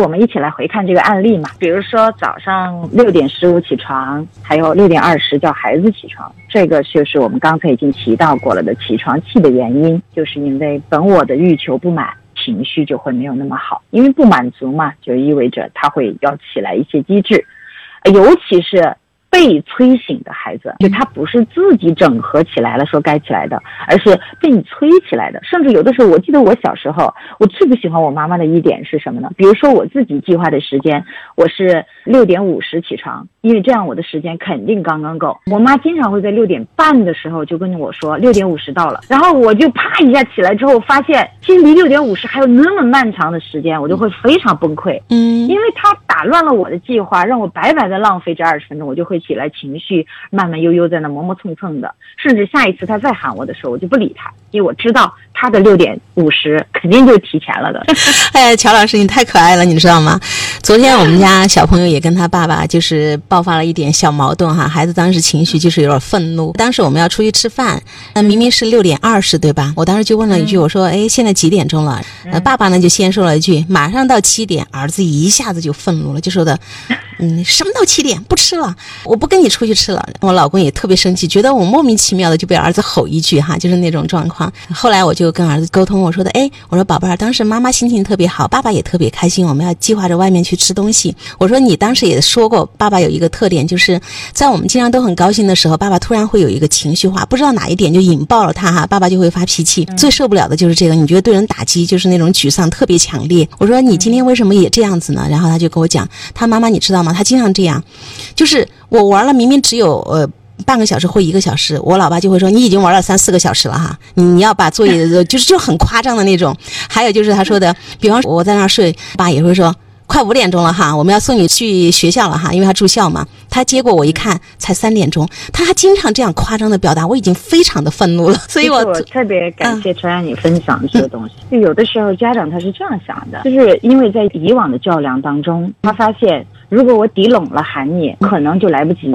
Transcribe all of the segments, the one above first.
我们一起来回看这个案例嘛，比如说早上六点十五起床，还有六点二十叫孩子起床，这个就是我们刚才已经提到过了的起床气的原因，就是因为本我的欲求不满，情绪就会没有那么好，因为不满足嘛，就意味着他会要起来一些机制，尤其是。被催醒的孩子，就他不是自己整合起来了说该起来的，而是被你催起来的。甚至有的时候，我记得我小时候，我最不喜欢我妈妈的一点是什么呢？比如说我自己计划的时间，我是六点五十起床，因为这样我的时间肯定刚刚够。我妈经常会在六点半的时候就跟我说六点五十到了，然后我就啪一下起来之后，发现其实离六点五十还有那么漫长的时间，我就会非常崩溃。嗯，因为她打乱了我的计划，让我白白的浪费这二十分钟，我就会。起来，情绪慢慢悠悠在那磨磨蹭蹭的，甚至下一次他再喊我的时候，我就不理他，因为我知道他的六点五十肯定就提前了的。哎，乔老师，你太可爱了，你知道吗？昨天我们家小朋友也跟他爸爸就是爆发了一点小矛盾哈，孩子当时情绪就是有点愤怒。当时我们要出去吃饭，那明明是六点二十对吧？我当时就问了一句，我说：“哎，现在几点钟了？”呃，爸爸呢就先说了一句：“马上到七点。”儿子一下子就愤怒了，就说的。嗯，什么到七点不吃了？我不跟你出去吃了。我老公也特别生气，觉得我莫名其妙的就被儿子吼一句哈，就是那种状况。后来我就跟儿子沟通，我说的，哎，我说宝贝儿，当时妈妈心情特别好，爸爸也特别开心，我们要计划着外面去吃东西。我说你当时也说过，爸爸有一个特点，就是在我们经常都很高兴的时候，爸爸突然会有一个情绪化，不知道哪一点就引爆了他哈，爸爸就会发脾气。最受不了的就是这个，你觉得对人打击就是那种沮丧特别强烈。我说你今天为什么也这样子呢？然后他就跟我讲，他妈妈你知道吗？他经常这样，就是我玩了，明明只有呃半个小时或一个小时，我老爸就会说你已经玩了三四个小时了哈，你你要把作业就是就很夸张的那种。还有就是他说的，比方说我在那儿睡，爸也会说。快五点钟了哈，我们要送你去学校了哈，因为他住校嘛。他接过我一看，才三点钟。他还经常这样夸张的表达，我已经非常的愤怒了。所以我特别感谢陈安你分享这个东西。就有的时候家长他是这样想的，就是因为在以往的较量当中，他发现如果我抵拢了喊你，可能就来不及，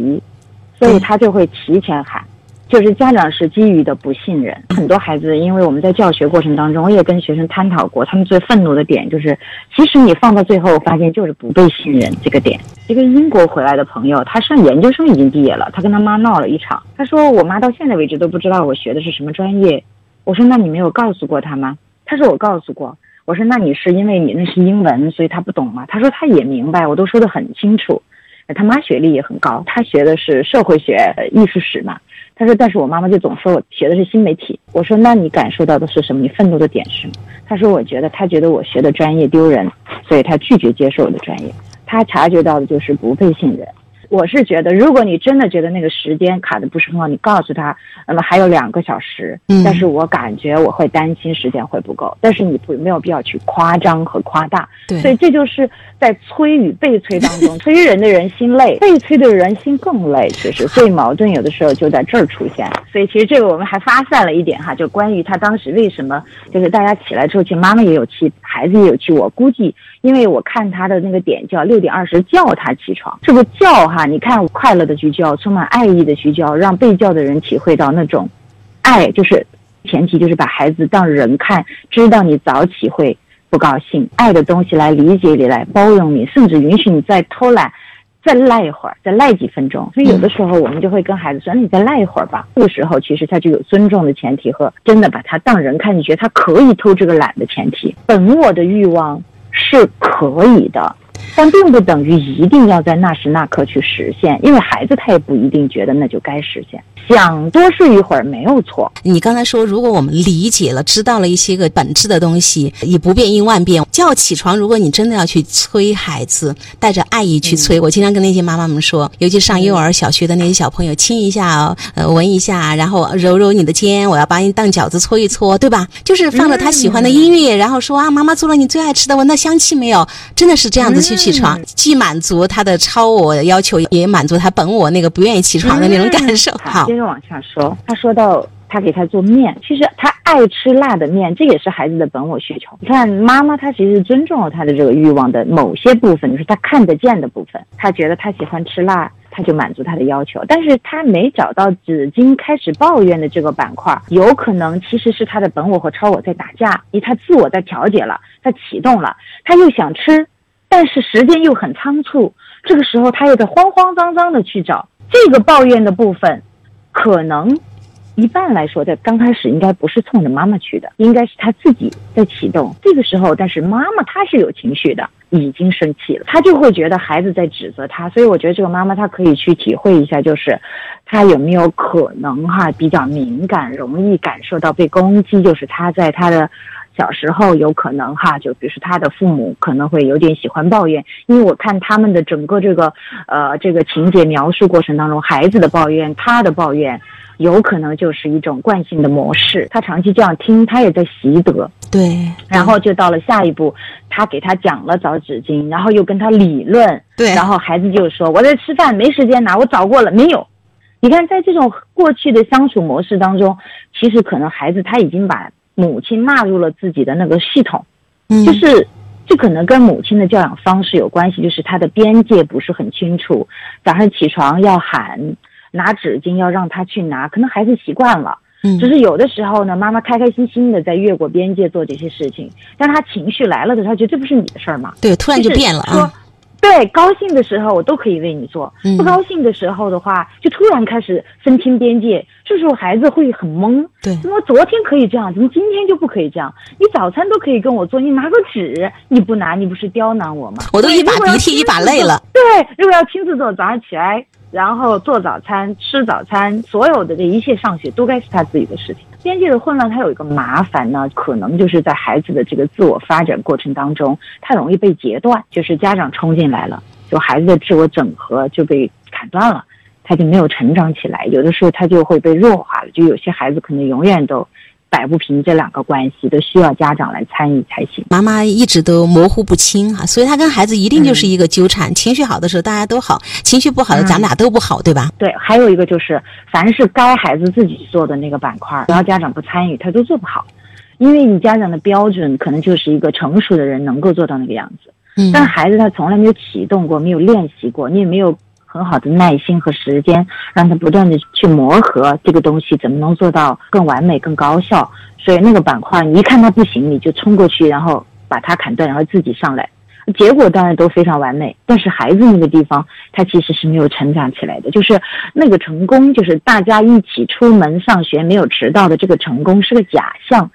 所以他就会提前喊。就是家长是基于的不信任，很多孩子，因为我们在教学过程当中，我也跟学生探讨过，他们最愤怒的点就是，其实你放到最后发现就是不被信任这个点。一个英国回来的朋友，他上研究生已经毕业了，他跟他妈闹了一场，他说我妈到现在为止都不知道我学的是什么专业。我说那你没有告诉过他吗？他说我告诉过。我说那你是因为你那是英文，所以他不懂吗？他说他也明白，我都说得很清楚。他妈学历也很高，他学的是社会学、艺术史嘛。他说：“但是我妈妈就总说我学的是新媒体。”我说：“那你感受到的是什么？你愤怒的点是什么？”他说：“我觉得他觉得我学的专业丢人，所以他拒绝接受我的专业。他察觉到的就是不被信任。”我是觉得，如果你真的觉得那个时间卡的不是很好，你告诉他，那么还有两个小时。嗯。但是我感觉我会担心时间会不够，但是你不没有必要去夸张和夸大。对。所以这就是在催与被催当中，催人的人心累，被催的人心更累。其实，所以矛盾有的时候就在这儿出现。所以其实这个我们还发散了一点哈，就关于他当时为什么就是大家起来之后，其实妈妈也有气，孩子也有气。我估计，因为我看他的那个点叫六点二十叫他起床，这个叫哈。你看，快乐的去教，充满爱意的去教，让被教的人体会到那种爱，就是前提，就是把孩子当人看，知道你早起会不高兴，爱的东西来理解你，来包容你，甚至允许你再偷懒，再赖一会儿，再赖几分钟。所以有的时候我们就会跟孩子说：“你再赖一会儿吧。”这个时候其实他就有尊重的前提和真的把他当人看，你觉得他可以偷这个懒的前提。本我的欲望是可以的。但并不等于一定要在那时那刻去实现，因为孩子他也不一定觉得那就该实现。想多睡一会儿没有错。你刚才说，如果我们理解了、知道了一些个本质的东西，以不变应万变，叫起床。如果你真的要去催孩子，带着爱意去催，我经常跟那些妈妈们说，尤其上幼儿、小学的那些小朋友，亲一下，呃，闻一下，然后揉揉你的肩，我要把你当饺子搓一搓，对吧？就是放着他喜欢的音乐，然后说啊，妈妈做了你最爱吃的，闻到香气没有？真的是这样子去起床，既满足他的超我要求，也满足他本我那个不愿意起床的那种感受。好。接着往下说，他说到他给他做面，其实他爱吃辣的面，这也是孩子的本我需求。你看妈妈，她其实尊重了他的这个欲望的某些部分，就是他看得见的部分。他觉得他喜欢吃辣，他就满足他的要求。但是他没找到纸巾开始抱怨的这个板块，有可能其实是他的本我和超我在打架，因为他自我在调节了，他启动了，他又想吃。但是时间又很仓促，这个时候他又在慌慌张张的去找这个抱怨的部分，可能。一般来说，在刚开始应该不是冲着妈妈去的，应该是他自己在启动。这个时候，但是妈妈她是有情绪的，已经生气了，她就会觉得孩子在指责她。所以我觉得这个妈妈她可以去体会一下，就是她有没有可能哈比较敏感，容易感受到被攻击，就是她在她的小时候有可能哈，就比如说他的父母可能会有点喜欢抱怨，因为我看他们的整个这个呃这个情节描述过程当中，孩子的抱怨，他的抱怨。有可能就是一种惯性的模式，他长期这样听，他也在习得。对，然后就到了下一步，他给他讲了找纸巾，然后又跟他理论。对，然后孩子就说：“我在吃饭，没时间拿，我找过了，没有。”你看，在这种过去的相处模式当中，其实可能孩子他已经把母亲纳入了自己的那个系统，嗯，就是这可能跟母亲的教养方式有关系，就是他的边界不是很清楚，早上起床要喊。拿纸巾要让他去拿，可能孩子习惯了，嗯，只是有的时候呢，妈妈开开心心的在越过边界做这些事情，但他情绪来了的时候，他觉得这不是你的事儿吗？对，突然就变了啊。对，高兴的时候我都可以为你做，不高兴的时候的话，就突然开始分清边界，这时候孩子会很懵。对，怎么昨天可以这样，怎么今天就不可以这样？你早餐都可以跟我做，你拿个纸你不拿，你不是刁难我吗？我都一把鼻涕一把泪了。对，如果要亲自做，早上起来。然后做早餐、吃早餐，所有的这一切上学都该是他自己的事情。边界的混乱，它有一个麻烦呢，可能就是在孩子的这个自我发展过程当中，他容易被截断，就是家长冲进来了，就孩子的自我整合就被砍断了，他就没有成长起来，有的时候他就会被弱化了，就有些孩子可能永远都。摆不平这两个关系，都需要家长来参与才行。妈妈一直都模糊不清哈，所以她跟孩子一定就是一个纠缠。情绪好的时候大家都好，情绪不好的咱们俩都不好，对吧？对，还有一个就是，凡是该孩子自己做的那个板块，只要家长不参与，他都做不好。因为你家长的标准可能就是一个成熟的人能够做到那个样子，嗯，但孩子他从来没有启动过，没有练习过，你也没有。很好的耐心和时间，让他不断的去磨合这个东西，怎么能做到更完美、更高效？所以那个板块，你一看他不行，你就冲过去，然后把他砍断，然后自己上来，结果当然都非常完美。但是孩子那个地方，他其实是没有成长起来的。就是那个成功，就是大家一起出门上学没有迟到的这个成功，是个假象。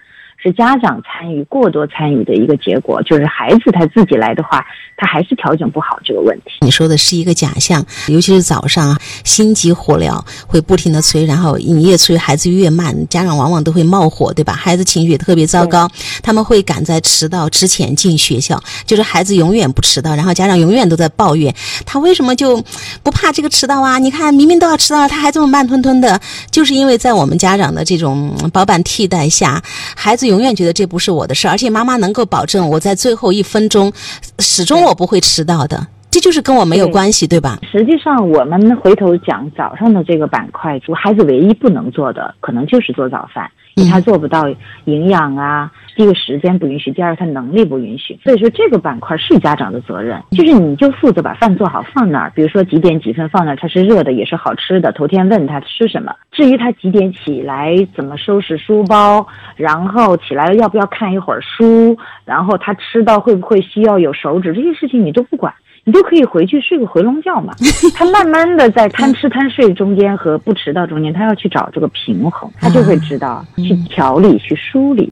是家长参与过多参与的一个结果，就是孩子他自己来的话，他还是调整不好这个问题。你说的是一个假象，尤其是早上心急火燎，会不停的催，然后你越催，孩子越慢，家长往往都会冒火，对吧？孩子情绪也特别糟糕，他们会赶在迟到之前进学校，就是孩子永远不迟到，然后家长永远都在抱怨他为什么就不怕这个迟到啊？你看明明都要迟到了，他还这么慢吞吞的，就是因为在我们家长的这种包办替代下，孩子永。永远觉得这不是我的事，而且妈妈能够保证我在最后一分钟，始终我不会迟到的，这就是跟我没有关系，对吧？实际上，我们回头讲早上的这个板块，就孩子唯一不能做的，可能就是做早饭。因为他做不到营养啊，第一个时间不允许，第二个他能力不允许，所以说这个板块是家长的责任，就是你就负责把饭做好放那儿，比如说几点几分放那儿，它是热的也是好吃的，头天问他吃什么，至于他几点起来怎么收拾书包，然后起来了要不要看一会儿书，然后他吃到会不会需要有手指，这些事情你都不管。你就可以回去睡个回笼觉嘛。他慢慢的在贪吃贪睡中间和不迟到中间，他要去找这个平衡，他就会知道去调理去梳理。